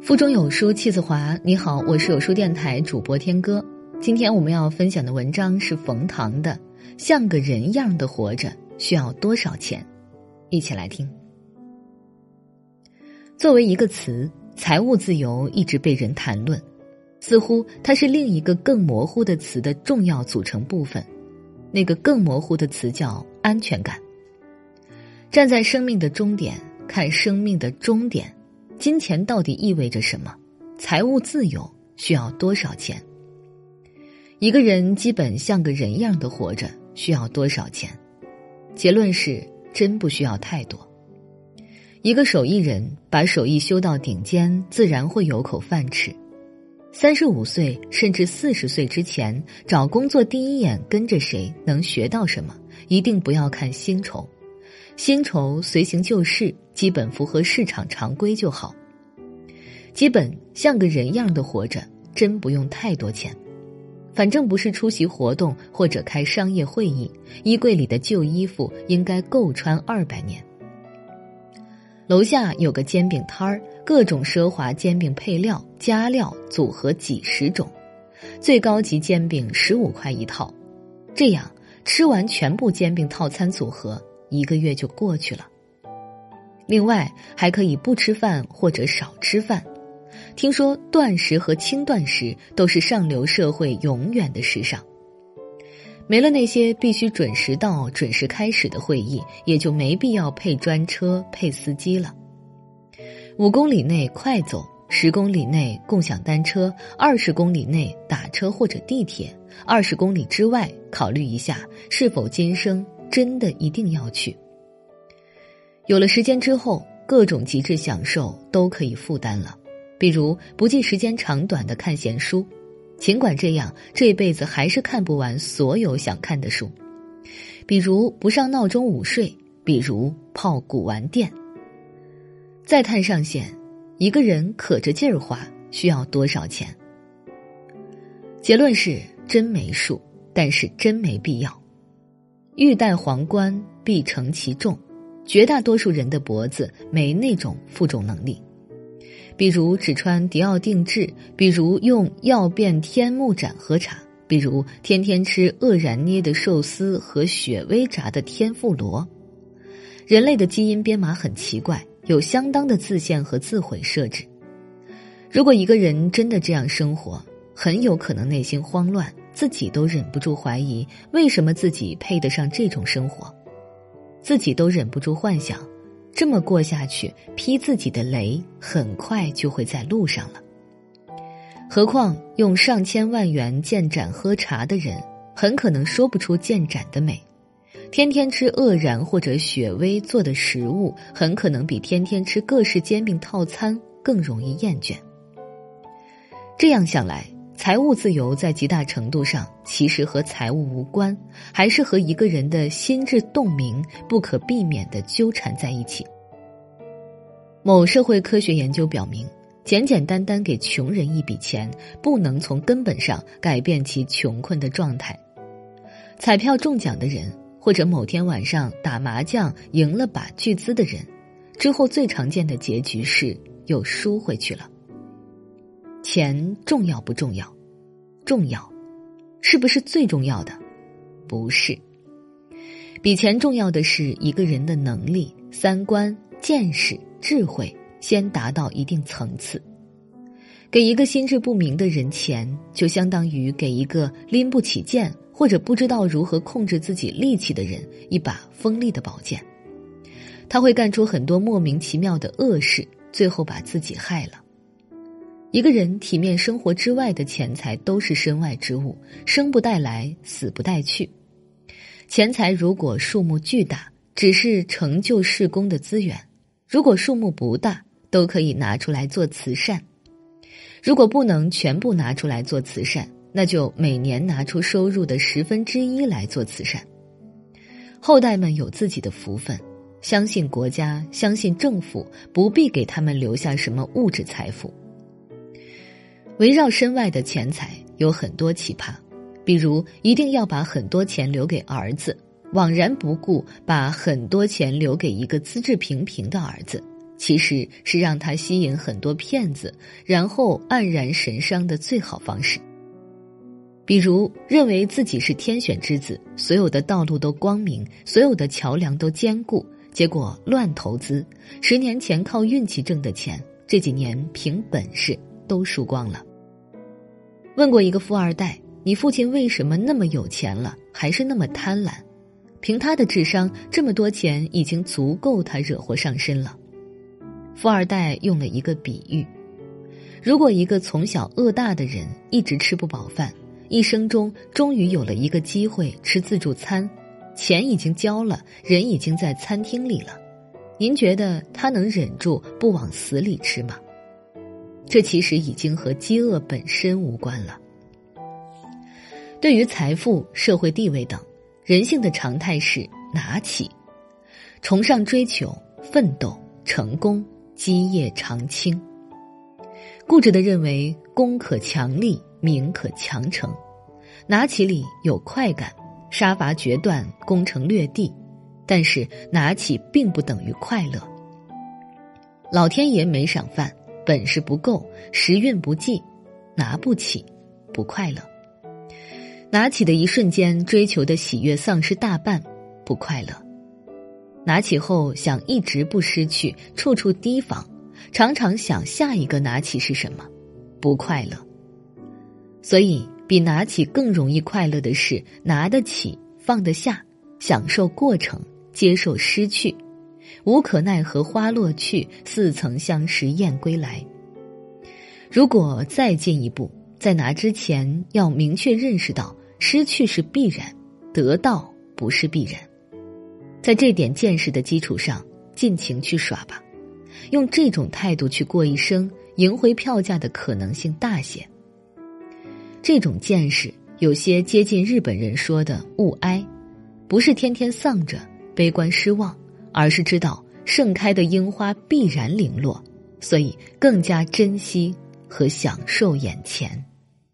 腹中有书气自华。你好，我是有书电台主播天歌。今天我们要分享的文章是冯唐的《像个人样的活着需要多少钱》，一起来听。作为一个词，财务自由一直被人谈论，似乎它是另一个更模糊的词的重要组成部分。那个更模糊的词叫安全感。站在生命的终点看生命的终点。金钱到底意味着什么？财务自由需要多少钱？一个人基本像个人样的活着需要多少钱？结论是真不需要太多。一个手艺人把手艺修到顶尖，自然会有口饭吃。三十五岁甚至四十岁之前找工作，第一眼跟着谁能学到什么？一定不要看薪酬。薪酬随行就市，基本符合市场常规就好。基本像个人样的活着，真不用太多钱。反正不是出席活动或者开商业会议，衣柜里的旧衣服应该够穿二百年。楼下有个煎饼摊儿，各种奢华煎饼配料加料组合几十种，最高级煎饼十五块一套。这样吃完全部煎饼套餐组合。一个月就过去了。另外还可以不吃饭或者少吃饭。听说断食和轻断食都是上流社会永远的时尚。没了那些必须准时到、准时开始的会议，也就没必要配专车、配司机了。五公里内快走，十公里内共享单车，二十公里内打车或者地铁，二十公里之外考虑一下是否今生。真的一定要去。有了时间之后，各种极致享受都可以负担了，比如不计时间长短的看闲书，尽管这样，这辈子还是看不完所有想看的书；比如不上闹钟午睡；比如泡古玩店。再探上线，一个人可着劲儿花需要多少钱？结论是真没数，但是真没必要。欲戴皇冠，必承其重。绝大多数人的脖子没那种负重能力，比如只穿迪奥定制，比如用曜变天目盏喝茶，比如天天吃愕然捏的寿司和雪薇炸的天妇罗。人类的基因编码很奇怪，有相当的自限和自毁设置。如果一个人真的这样生活，很有可能内心慌乱。自己都忍不住怀疑，为什么自己配得上这种生活？自己都忍不住幻想，这么过下去，劈自己的雷很快就会在路上了。何况用上千万元建盏喝茶的人，很可能说不出建盏的美；天天吃愕然或者雪薇做的食物，很可能比天天吃各式煎饼套餐更容易厌倦。这样想来。财务自由在极大程度上其实和财务无关，还是和一个人的心智洞明不可避免的纠缠在一起。某社会科学研究表明，简简单单给穷人一笔钱，不能从根本上改变其穷困的状态。彩票中奖的人，或者某天晚上打麻将赢了把巨资的人，之后最常见的结局是又输回去了。钱重要不重要？重要，是不是最重要的？不是。比钱重要的是一个人的能力、三观、见识、智慧，先达到一定层次。给一个心智不明的人钱，就相当于给一个拎不起剑或者不知道如何控制自己力气的人一把锋利的宝剑，他会干出很多莫名其妙的恶事，最后把自己害了。一个人体面生活之外的钱财都是身外之物，生不带来，死不带去。钱财如果数目巨大，只是成就事功的资源；如果数目不大，都可以拿出来做慈善。如果不能全部拿出来做慈善，那就每年拿出收入的十分之一来做慈善。后代们有自己的福分，相信国家，相信政府，不必给他们留下什么物质财富。围绕身外的钱财有很多奇葩，比如一定要把很多钱留给儿子，枉然不顾把很多钱留给一个资质平平的儿子，其实是让他吸引很多骗子，然后黯然神伤的最好方式。比如认为自己是天选之子，所有的道路都光明，所有的桥梁都坚固，结果乱投资，十年前靠运气挣的钱，这几年凭本事都输光了。问过一个富二代：“你父亲为什么那么有钱了，还是那么贪婪？”凭他的智商，这么多钱已经足够他惹祸上身了。富二代用了一个比喻：如果一个从小饿大的人一直吃不饱饭，一生中终于有了一个机会吃自助餐，钱已经交了，人已经在餐厅里了，您觉得他能忍住不往死里吃吗？这其实已经和饥饿本身无关了。对于财富、社会地位等，人性的常态是拿起，崇尚追求、奋斗、成功。基业长青，固执的认为功可强立，名可强成，拿起里有快感，杀伐决断，攻城略地，但是拿起并不等于快乐。老天爷没赏饭，本事不够，时运不济，拿不起，不快乐。拿起的一瞬间，追求的喜悦丧失大半，不快乐。拿起后想一直不失去，处处提防，常常想下一个拿起是什么，不快乐。所以，比拿起更容易快乐的是拿得起、放得下，享受过程，接受失去，无可奈何花落去，似曾相识燕归来。如果再进一步，在拿之前要明确认识到，失去是必然，得到不是必然。在这点见识的基础上，尽情去耍吧，用这种态度去过一生，赢回票价的可能性大些。这种见识有些接近日本人说的“勿哀”，不是天天丧着、悲观失望，而是知道盛开的樱花必然零落，所以更加珍惜和享受眼前。